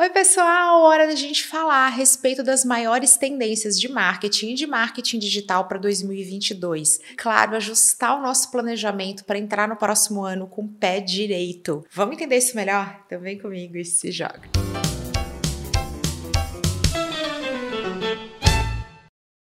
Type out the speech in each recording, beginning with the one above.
Oi, pessoal! Hora da gente falar a respeito das maiores tendências de marketing e de marketing digital para 2022. Claro, ajustar o nosso planejamento para entrar no próximo ano com o pé direito. Vamos entender isso melhor? Então vem comigo e se joga.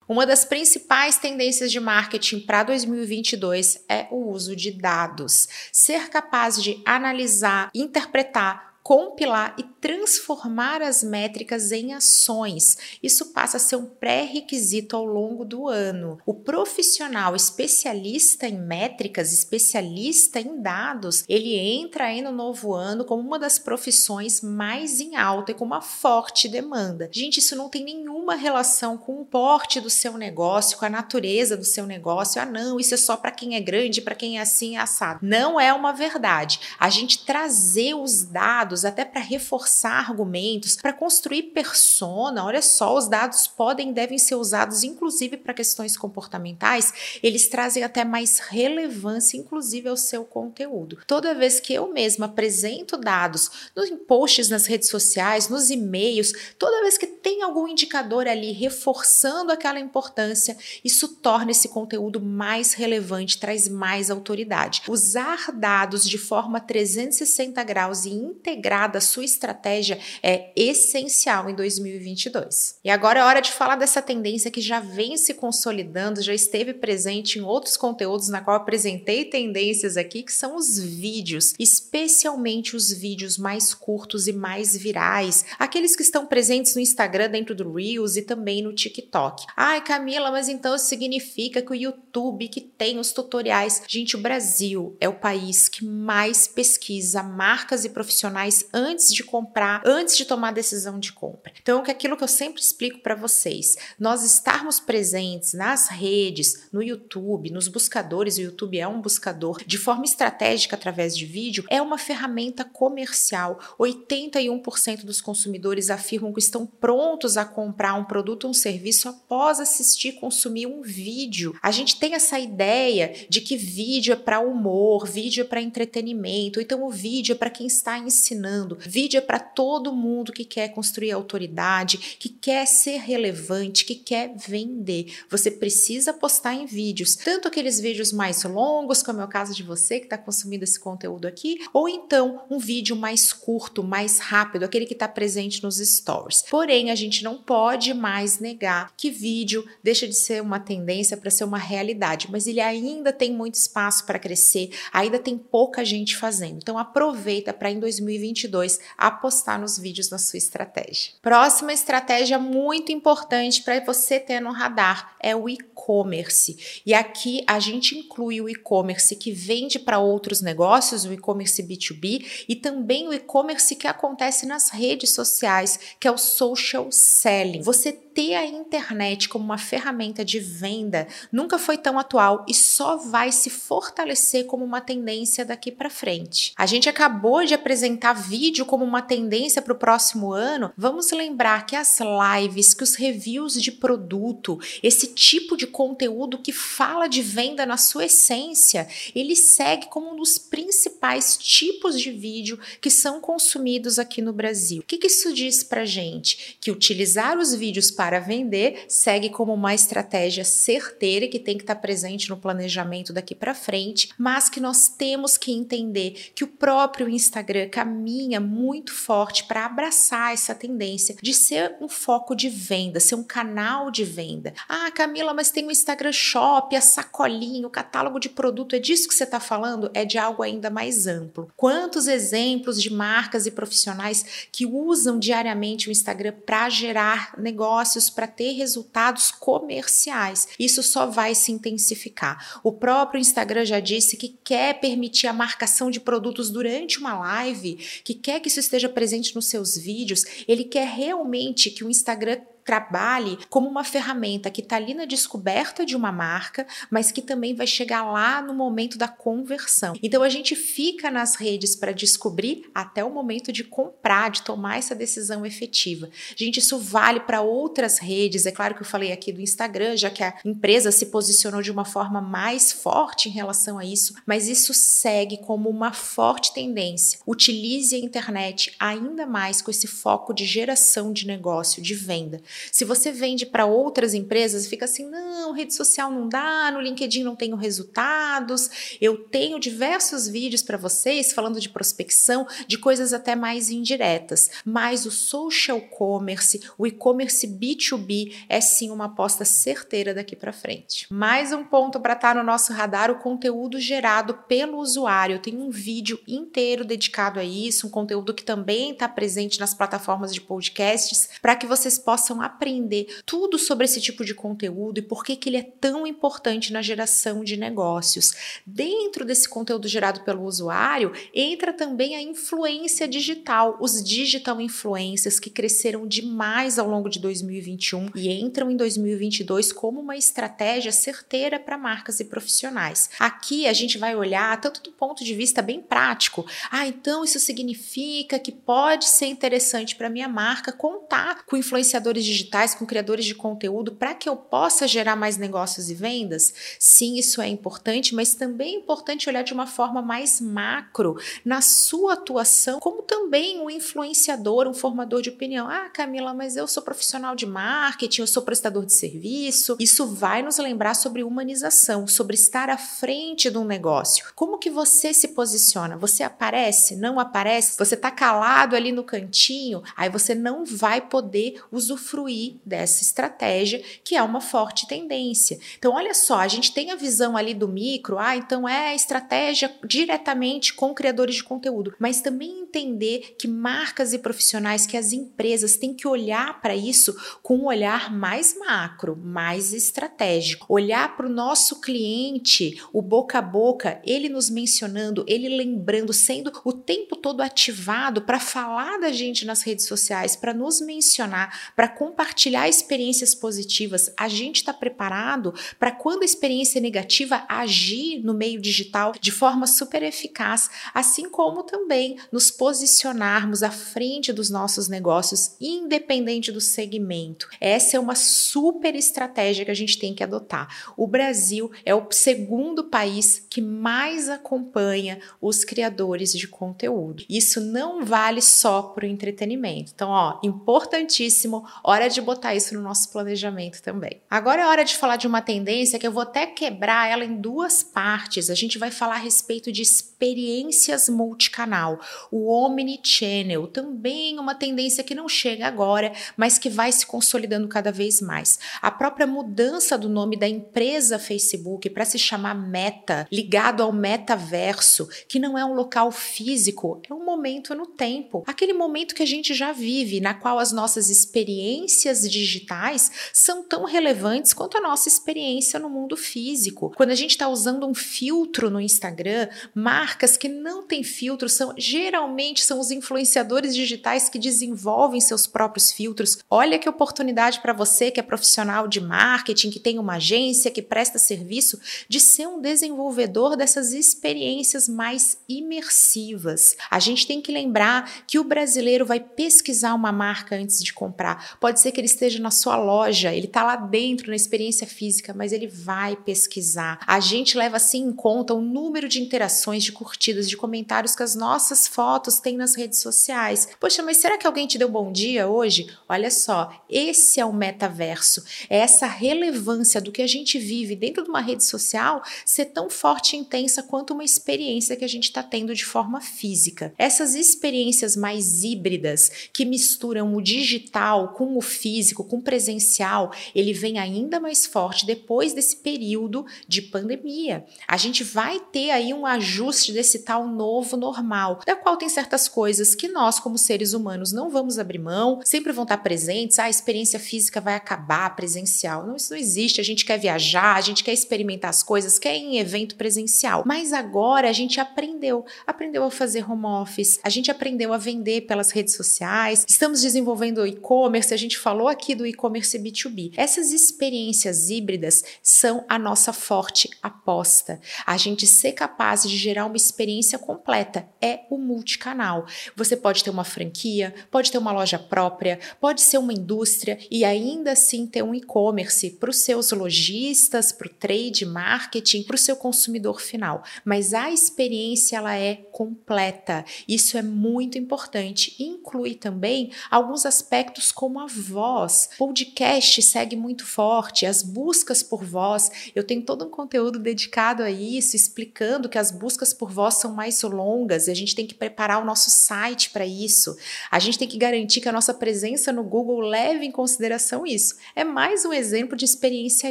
Uma das principais tendências de marketing para 2022 é o uso de dados. Ser capaz de analisar, interpretar, compilar e transformar as métricas em ações. Isso passa a ser um pré-requisito ao longo do ano. O profissional especialista em métricas, especialista em dados, ele entra aí no novo ano como uma das profissões mais em alta e com uma forte demanda. Gente, isso não tem nenhuma relação com o porte do seu negócio, com a natureza do seu negócio. Ah, não, isso é só para quem é grande, para quem é assim, é assado. Não é uma verdade. A gente trazer os dados até para reforçar argumentos, para construir persona. Olha só, os dados podem e devem ser usados inclusive para questões comportamentais, eles trazem até mais relevância, inclusive, ao seu conteúdo. Toda vez que eu mesma apresento dados nos posts nas redes sociais, nos e-mails, toda vez que tem algum indicador ali reforçando aquela importância, isso torna esse conteúdo mais relevante, traz mais autoridade. Usar dados de forma 360 graus e integrada, a sua estratégia é essencial em 2022. E agora é hora de falar dessa tendência que já vem se consolidando, já esteve presente em outros conteúdos na qual apresentei tendências aqui, que são os vídeos, especialmente os vídeos mais curtos e mais virais, aqueles que estão presentes no Instagram dentro do Reels e também no TikTok. Ai, Camila, mas então isso significa que o YouTube que tem os tutoriais, gente, o Brasil é o país que mais pesquisa marcas e profissionais antes de comprar, antes de tomar decisão de compra. Então, é aquilo que eu sempre explico para vocês, nós estarmos presentes nas redes, no YouTube, nos buscadores, o YouTube é um buscador, de forma estratégica através de vídeo, é uma ferramenta comercial. 81% dos consumidores afirmam que estão prontos a comprar um produto ou um serviço após assistir consumir um vídeo. A gente tem essa ideia de que vídeo é para humor, vídeo é para entretenimento, então o vídeo é para quem está ensinando. Vídeo é para todo mundo que quer construir autoridade, que quer ser relevante, que quer vender. Você precisa postar em vídeos, tanto aqueles vídeos mais longos, como é o caso de você que está consumindo esse conteúdo aqui, ou então um vídeo mais curto, mais rápido, aquele que está presente nos stories. Porém, a gente não pode mais negar que vídeo deixa de ser uma tendência para ser uma realidade, mas ele ainda tem muito espaço para crescer, ainda tem pouca gente fazendo. Então aproveita para em 2020 2022 apostar nos vídeos na sua estratégia. Próxima estratégia muito importante para você ter no radar é o e-commerce. E aqui a gente inclui o e-commerce que vende para outros negócios, o e-commerce B2B e também o e-commerce que acontece nas redes sociais, que é o social selling. Você ter a internet como uma ferramenta de venda nunca foi tão atual e só vai se fortalecer como uma tendência daqui para frente. A gente acabou de apresentar vídeo como uma tendência para o próximo ano, vamos lembrar que as lives, que os reviews de produto, esse tipo de conteúdo que fala de venda na sua essência, ele segue como um dos principais tipos de vídeo que são consumidos aqui no Brasil. O que, que isso diz para gente? Que utilizar os vídeos para vender segue como uma estratégia certeira que tem que estar presente no planejamento daqui para frente, mas que nós temos que entender que o próprio Instagram caminha caminha muito forte para abraçar essa tendência de ser um foco de venda, ser um canal de venda. Ah, Camila, mas tem o Instagram Shop, a sacolinha, o catálogo de produto, é disso que você está falando? É de algo ainda mais amplo. Quantos exemplos de marcas e profissionais que usam diariamente o Instagram para gerar negócios, para ter resultados comerciais? Isso só vai se intensificar. O próprio Instagram já disse que quer permitir a marcação de produtos durante uma live, que quer que isso esteja presente nos seus vídeos, ele quer realmente que o Instagram trabalhe como uma ferramenta que está ali na descoberta de uma marca, mas que também vai chegar lá no momento da conversão. Então a gente fica nas redes para descobrir até o momento de comprar, de tomar essa decisão efetiva. Gente, isso vale para outras redes. É claro que eu falei aqui do Instagram, já que a empresa se posicionou de uma forma mais forte em relação a isso, mas isso segue como uma forte tendência. Utilize a internet ainda mais com esse foco de geração de negócio, de venda. Se você vende para outras empresas, fica assim: não, rede social não dá, no LinkedIn não tenho resultados. Eu tenho diversos vídeos para vocês falando de prospecção, de coisas até mais indiretas, mas o social commerce, o e-commerce B2B é sim uma aposta certeira daqui para frente. Mais um ponto para estar tá no nosso radar, o conteúdo gerado pelo usuário. Eu tenho um vídeo inteiro dedicado a isso, um conteúdo que também está presente nas plataformas de podcasts, para que vocês possam aprender tudo sobre esse tipo de conteúdo e por que, que ele é tão importante na geração de negócios. Dentro desse conteúdo gerado pelo usuário, entra também a influência digital, os digital influencers que cresceram demais ao longo de 2021 e entram em 2022 como uma estratégia certeira para marcas e profissionais. Aqui a gente vai olhar tanto do ponto de vista bem prático. Ah, então isso significa que pode ser interessante para minha marca contar com influenciadores digitais, com criadores de conteúdo para que eu possa gerar mais negócios e vendas? Sim, isso é importante, mas também é importante olhar de uma forma mais macro na sua atuação, como também um influenciador, um formador de opinião. Ah, Camila, mas eu sou profissional de marketing, eu sou prestador de serviço. Isso vai nos lembrar sobre humanização, sobre estar à frente de um negócio. Como que você se posiciona? Você aparece? Não aparece? Você está calado ali no cantinho? Aí você não vai poder usufruir dessa estratégia, que é uma forte tendência. Então, olha só, a gente tem a visão ali do micro, ah, então é estratégia diretamente com criadores de conteúdo, mas também entender que marcas e profissionais, que as empresas têm que olhar para isso com um olhar mais macro, mais estratégico. Olhar para o nosso cliente, o boca a boca, ele nos mencionando, ele lembrando, sendo o tempo todo ativado para falar da gente nas redes sociais, para nos mencionar, para compartilhar experiências positivas. A gente está preparado para quando a experiência negativa agir no meio digital de forma super eficaz, assim como também nos posicionarmos à frente dos nossos negócios, independente do segmento. Essa é uma super estratégia que a gente tem que adotar. O Brasil é o segundo país que mais acompanha os criadores de conteúdo. Isso não vale só para o entretenimento. Então, ó, importantíssimo, hora de botar isso no nosso planejamento também. Agora é hora de falar de uma tendência que eu vou até quebrar ela em duas partes. A gente vai falar a respeito de experiências multicanal, o omnichannel, também uma tendência que não chega agora, mas que vai se consolidando cada vez mais. A própria mudança do nome da empresa Facebook para se chamar Meta, ligado ao metaverso, que não é um local físico, é um momento no tempo, aquele momento que a gente já vive, na qual as nossas experiências digitais são tão relevantes quanto a nossa experiência no mundo físico. Quando a gente está usando um filtro no Instagram, marcas que não têm filtro são geralmente são os influenciadores digitais que desenvolvem seus próprios filtros. Olha que oportunidade para você que é profissional de marketing, que tem uma agência, que presta serviço, de ser um desenvolvedor dessas experiências mais imersivas. A gente tem que lembrar que o brasileiro vai pesquisar uma marca antes de comprar. Pode ser que ele esteja na sua loja, ele está lá dentro na experiência física, mas ele vai pesquisar. A gente leva assim em conta o número de interações, de curtidas, de comentários que as nossas fotos têm nas redes sociais. Poxa, mas será que alguém te deu bom dia hoje? Olha só, esse é o metaverso. É essa relevância do que a gente vive dentro de uma rede social ser tão forte e intensa quanto uma experiência que a gente está tendo de forma física. Essas experiências mais híbridas que misturam o digital com o físico, com presencial, ele vem ainda mais forte depois desse período de pandemia. A gente vai ter aí um ajuste desse tal novo normal, da qual tem certas coisas que nós, como seres humanos, não vamos abrir mão, sempre vão estar presentes. Ah, a experiência física vai acabar, presencial. Não, isso não existe. A gente quer viajar, a gente quer experimentar as coisas, quer ir em evento presencial. Mas agora a gente aprendeu, aprendeu a fazer home office, a gente aprendeu a vender pelas redes sociais, estamos desenvolvendo e-commerce, a gente gente falou aqui do e-commerce B2B. Essas experiências híbridas são a nossa forte aposta. A gente ser capaz de gerar uma experiência completa é o multicanal. Você pode ter uma franquia, pode ter uma loja própria, pode ser uma indústria e ainda assim ter um e-commerce para os seus lojistas, para o trade marketing, para o seu consumidor final. Mas a experiência ela é completa. Isso é muito importante. Inclui também alguns aspectos como a voz. Podcast segue muito forte, as buscas por voz. Eu tenho todo um conteúdo dedicado a isso, explicando que as buscas por voz são mais longas e a gente tem que preparar o nosso site para isso. A gente tem que garantir que a nossa presença no Google leve em consideração isso. É mais um exemplo de experiência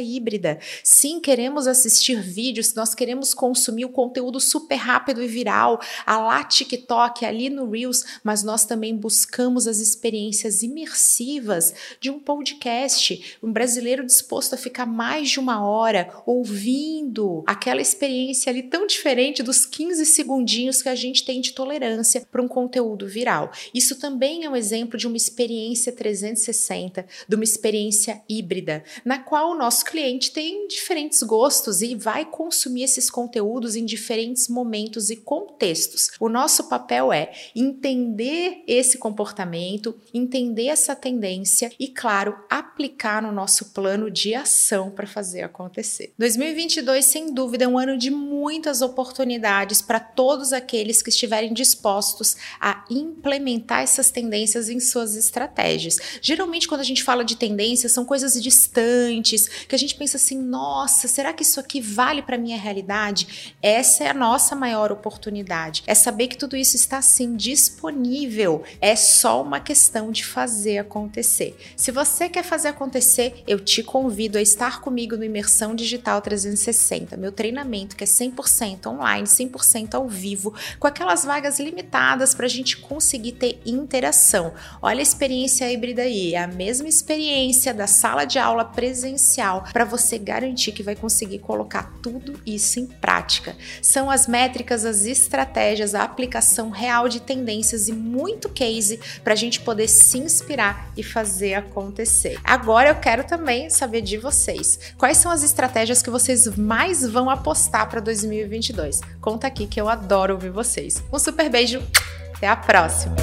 híbrida. Sim, queremos assistir vídeos, nós queremos consumir o conteúdo super rápido e viral, a lá TikTok, ali no Reels, mas nós também buscamos as experiências imersivas de um podcast, um brasileiro disposto a ficar mais de uma hora ouvindo aquela experiência ali tão diferente dos 15 segundinhos que a gente tem de tolerância para um conteúdo viral. Isso também é um exemplo de uma experiência 360, de uma experiência híbrida, na qual o nosso cliente tem diferentes gostos e vai consumir esses conteúdos em diferentes momentos e contextos. O nosso papel é entender esse comportamento, entender essa tendência e, claro, aplicar no nosso plano de ação para fazer acontecer. 2022, sem dúvida, é um ano de muitas oportunidades para todos aqueles que estiverem dispostos a implementar essas tendências em suas estratégias. Geralmente, quando a gente fala de tendências, são coisas distantes, que a gente pensa assim: nossa, será que isso aqui vale para minha realidade? Essa é a nossa maior oportunidade. É saber que tudo isso está sim disponível. É só uma questão de fazer acontecer. Se você quer fazer acontecer, eu te convido a estar comigo no Imersão Digital 360, meu treinamento que é 100% online, 100% ao vivo, com aquelas vagas limitadas para a gente conseguir ter interação. Olha a experiência híbrida aí, é a mesma experiência da sala de aula presencial para você garantir que vai conseguir colocar tudo isso em prática. São as métricas, as estratégias, a aplicação real de tendências e muito case para a gente poder se inspirar e fazer acontecer. Agora eu quero também saber de vocês. Quais são as estratégias que vocês mais vão apostar para 2022? Conta aqui que eu adoro ouvir vocês. Um super beijo, até a próxima!